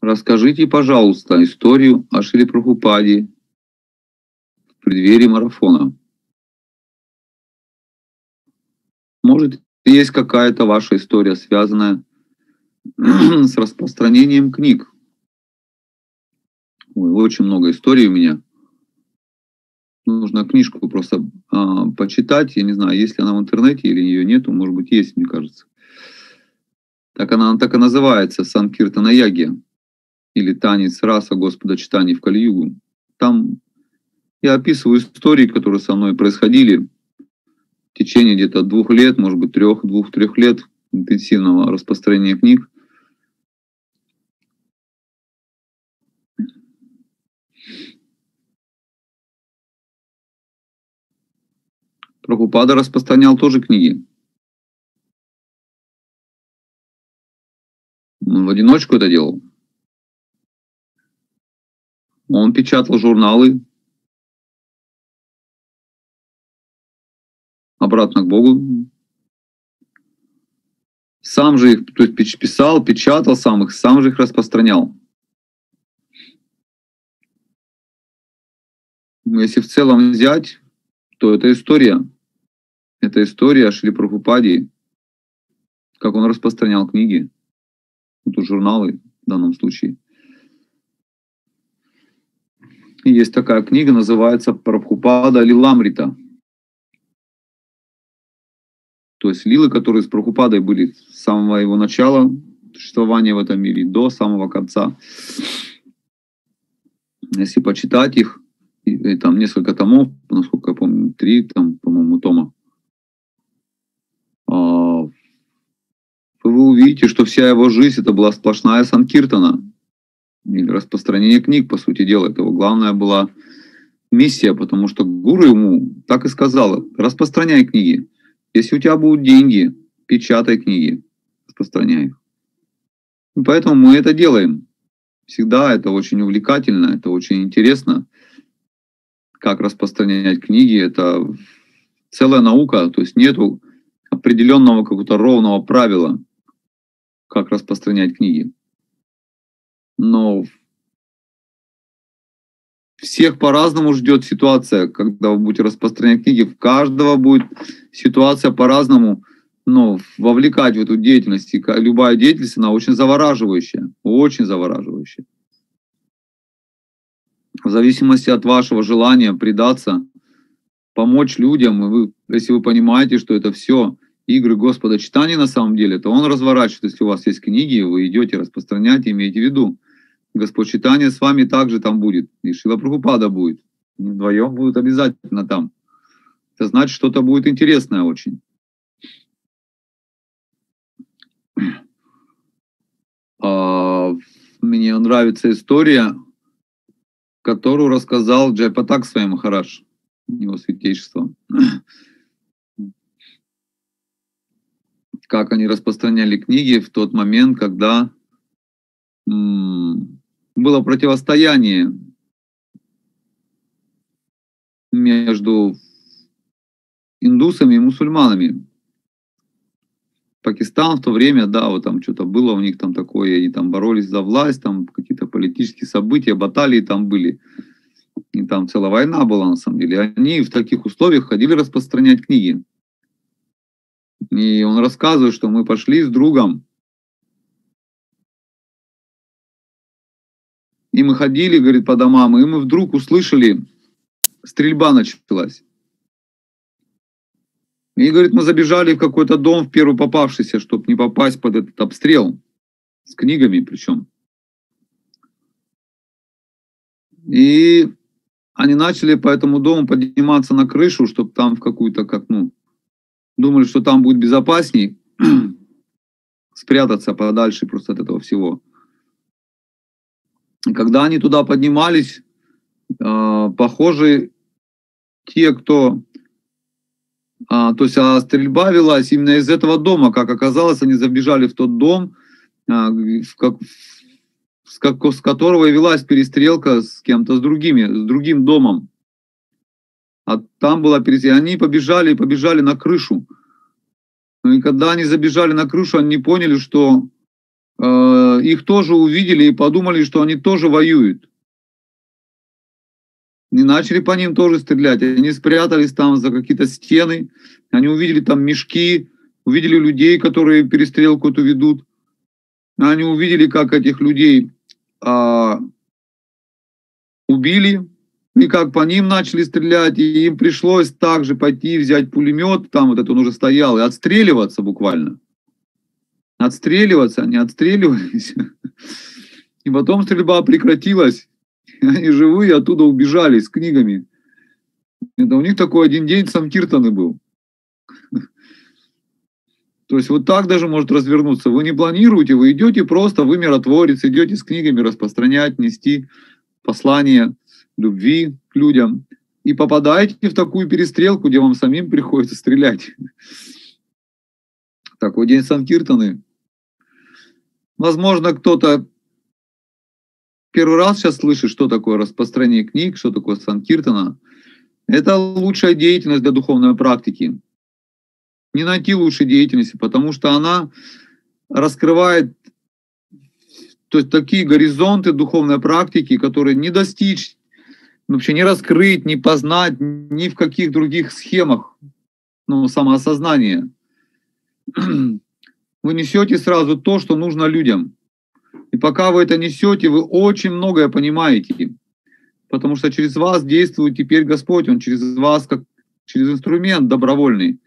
Расскажите, пожалуйста, историю о Шри Прабхупаде в преддверии марафона. Может, есть какая-то ваша история, связанная с распространением книг. Ой, очень много историй у меня. Нужно книжку просто а, почитать. Я не знаю, есть ли она в интернете или ее нету. Может быть, есть, мне кажется. Так она, она так и называется, Санкиртана Яги. Или танец раса Господа читаний в Кальюгу. Там я описываю истории, которые со мной происходили в течение где-то двух лет, может быть, трех, двух-трех лет интенсивного распространения книг. Прабхупада распространял тоже книги. Он в одиночку это делал. Он печатал журналы, обратно к Богу. Сам же их то есть писал, печатал сам их, сам же их распространял. Если в целом взять, то это история. Это история Шри Прабхупаде, как он распространял книги, тут журналы в данном случае. Есть такая книга, называется Прабхупада Лиламрита. То есть лилы, которые с Прабхупадой были с самого его начала существования в этом мире, до самого конца. Если почитать их, и, и там несколько томов, насколько я помню, три, там, по-моему, тома, а, вы увидите, что вся его жизнь это была сплошная санкиртана, распространение книг, по сути дела. Это его главная была миссия, потому что гуру ему так и сказала, распространяй книги. Если у тебя будут деньги, печатай книги, распространяй их. Поэтому мы это делаем. Всегда это очень увлекательно, это очень интересно, как распространять книги. Это целая наука, то есть нету определенного какого-то ровного правила, как распространять книги. Но всех по-разному ждет ситуация, когда вы будете распространять книги. В каждого будет ситуация по-разному ну, вовлекать в эту деятельность. И любая деятельность, она очень завораживающая, очень завораживающая. В зависимости от вашего желания предаться, помочь людям, и вы, если вы понимаете, что это все игры Господа читания на самом деле, то Он разворачивает, если у вас есть книги, вы идете распространять, имейте в виду. Господь читания с вами также там будет. И Шила Прабхупада будет. Они вдвоем будут обязательно там. Это значит, что-то будет интересное очень. А, мне нравится история, которую рассказал Джайпатак своим Махараш, его святейшество как они распространяли книги в тот момент, когда было противостояние между индусами и мусульманами. Пакистан в то время, да, вот там что-то было у них там такое, они там боролись за власть, там какие-то политические события, баталии там были. И там целая война была на самом деле. Они в таких условиях ходили распространять книги. И он рассказывает, что мы пошли с другом. И мы ходили, говорит, по домам, и мы вдруг услышали, стрельба началась. И, говорит, мы забежали в какой-то дом, в первый попавшийся, чтобы не попасть под этот обстрел. С книгами причем. И они начали по этому дому подниматься на крышу, чтобы там в какую-то, как, ну, думали, что там будет безопасней спрятаться подальше просто от этого всего. Когда они туда поднимались, э, похоже, те, кто... А, то есть а стрельба велась именно из этого дома. Как оказалось, они забежали в тот дом, а, в как, с, как, с которого и велась перестрелка с кем-то, с другими, с другим домом. А там была перестрелка. Они побежали, побежали на крышу. И когда они забежали на крышу, они поняли, что э, их тоже увидели и подумали, что они тоже воюют. И начали по ним тоже стрелять. Они спрятались там за какие-то стены, они увидели там мешки, увидели людей, которые перестрелку эту ведут. Они увидели, как этих людей а, убили, и как по ним начали стрелять, и им пришлось также пойти взять пулемет, там вот это он уже стоял, и отстреливаться буквально. Отстреливаться, они отстреливались. И потом стрельба прекратилась. Они живые оттуда убежали с книгами. Это у них такой один день Самкиртаны был. То есть вот так даже может развернуться. Вы не планируете, вы идете просто, вы миротворец, идете с книгами распространять, нести послание любви к людям. И попадаете в такую перестрелку, где вам самим приходится стрелять. Такой день Санкиртаны. Возможно, кто-то первый раз сейчас слышит, что такое распространение книг, что такое Санкиртана. Это лучшая деятельность для духовной практики не найти лучшей деятельности, потому что она раскрывает то есть такие горизонты духовной практики, которые не достичь, вообще не раскрыть, не познать ни в каких других схемах ну, самоосознания. Вы несете сразу то, что нужно людям. И пока вы это несете, вы очень многое понимаете. Потому что через вас действует теперь Господь, Он через вас как через инструмент добровольный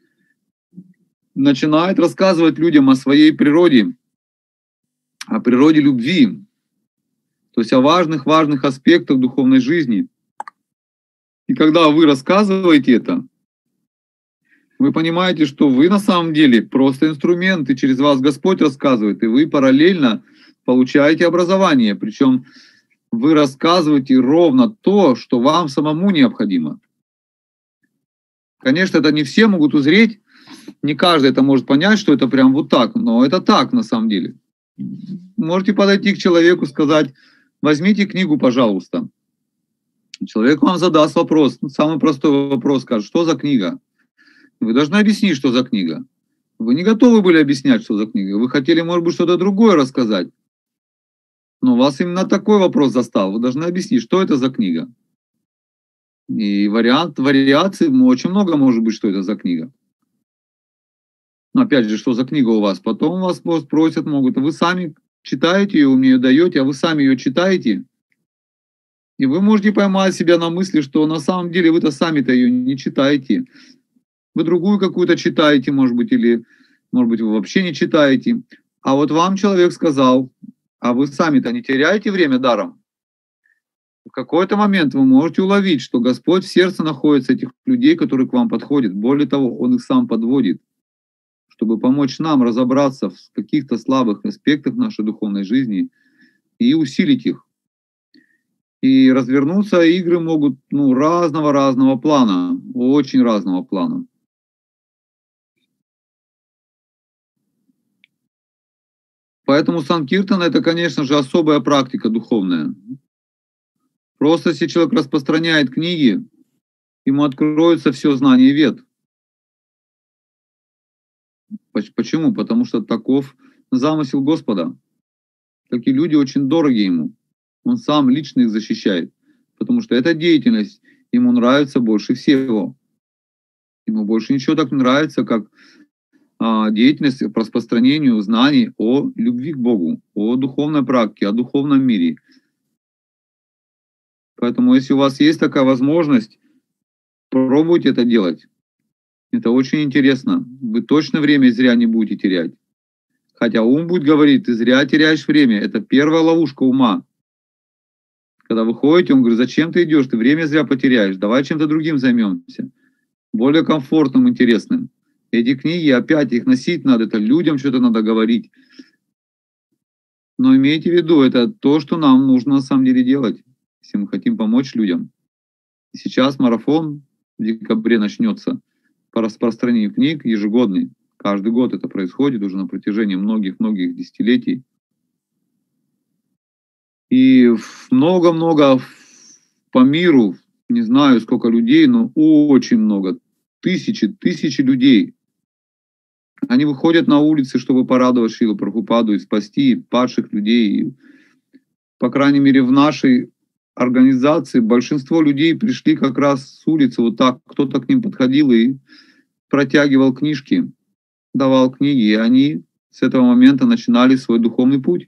начинает рассказывать людям о своей природе, о природе любви, то есть о важных-важных аспектах духовной жизни. И когда вы рассказываете это, вы понимаете, что вы на самом деле просто инструмент, и через вас Господь рассказывает, и вы параллельно получаете образование. Причем вы рассказываете ровно то, что вам самому необходимо. Конечно, это не все могут узреть, не каждый это может понять, что это прям вот так, но это так на самом деле. Можете подойти к человеку, сказать, возьмите книгу, пожалуйста. Человек вам задаст вопрос, самый простой вопрос, скажет, что за книга? Вы должны объяснить, что за книга. Вы не готовы были объяснять, что за книга. Вы хотели, может быть, что-то другое рассказать. Но вас именно такой вопрос застал. Вы должны объяснить, что это за книга. И вариант, вариаций, очень много может быть, что это за книга. Ну, опять же, что за книга у вас. Потом вас спросят, могут, вы сами читаете ее, мне ее даете, а вы сами ее читаете. И вы можете поймать себя на мысли, что на самом деле вы-то сами-то ее не читаете. Вы другую какую-то читаете, может быть, или, может быть, вы вообще не читаете. А вот вам человек сказал, а вы сами-то не теряете время даром. В какой-то момент вы можете уловить, что Господь в сердце находится этих людей, которые к вам подходят. Более того, Он их сам подводит чтобы помочь нам разобраться в каких-то слабых аспектах нашей духовной жизни и усилить их. И развернуться игры могут ну, разного-разного плана, очень разного плана. Поэтому Санкиртан это, конечно же, особая практика духовная. Просто если человек распространяет книги, ему откроется все знание вет – Почему? Потому что таков замысел Господа. Такие люди очень дороги ему. Он сам лично их защищает. Потому что эта деятельность ему нравится больше всего. Ему больше ничего так не нравится, как деятельность по распространению знаний о любви к Богу, о духовной практике, о духовном мире. Поэтому, если у вас есть такая возможность, пробуйте это делать. Это очень интересно. Вы точно время зря не будете терять. Хотя ум будет говорить, ты зря теряешь время. Это первая ловушка ума. Когда вы ходите, он говорит, зачем ты идешь, ты время зря потеряешь, давай чем-то другим займемся. Более комфортным, интересным. Эти книги, опять их носить надо, это людям что-то надо говорить. Но имейте в виду, это то, что нам нужно на самом деле делать, если мы хотим помочь людям. Сейчас марафон в декабре начнется по распространению книг ежегодный. Каждый год это происходит уже на протяжении многих-многих десятилетий. И много-много по миру, не знаю сколько людей, но очень много, тысячи, тысячи людей Они выходят на улицы, чтобы порадовать Шилу Прабхупаду и спасти падших людей. По крайней мере, в нашей организации большинство людей пришли как раз с улицы вот так. Кто-то к ним подходил и протягивал книжки, давал книги, и они с этого момента начинали свой духовный путь.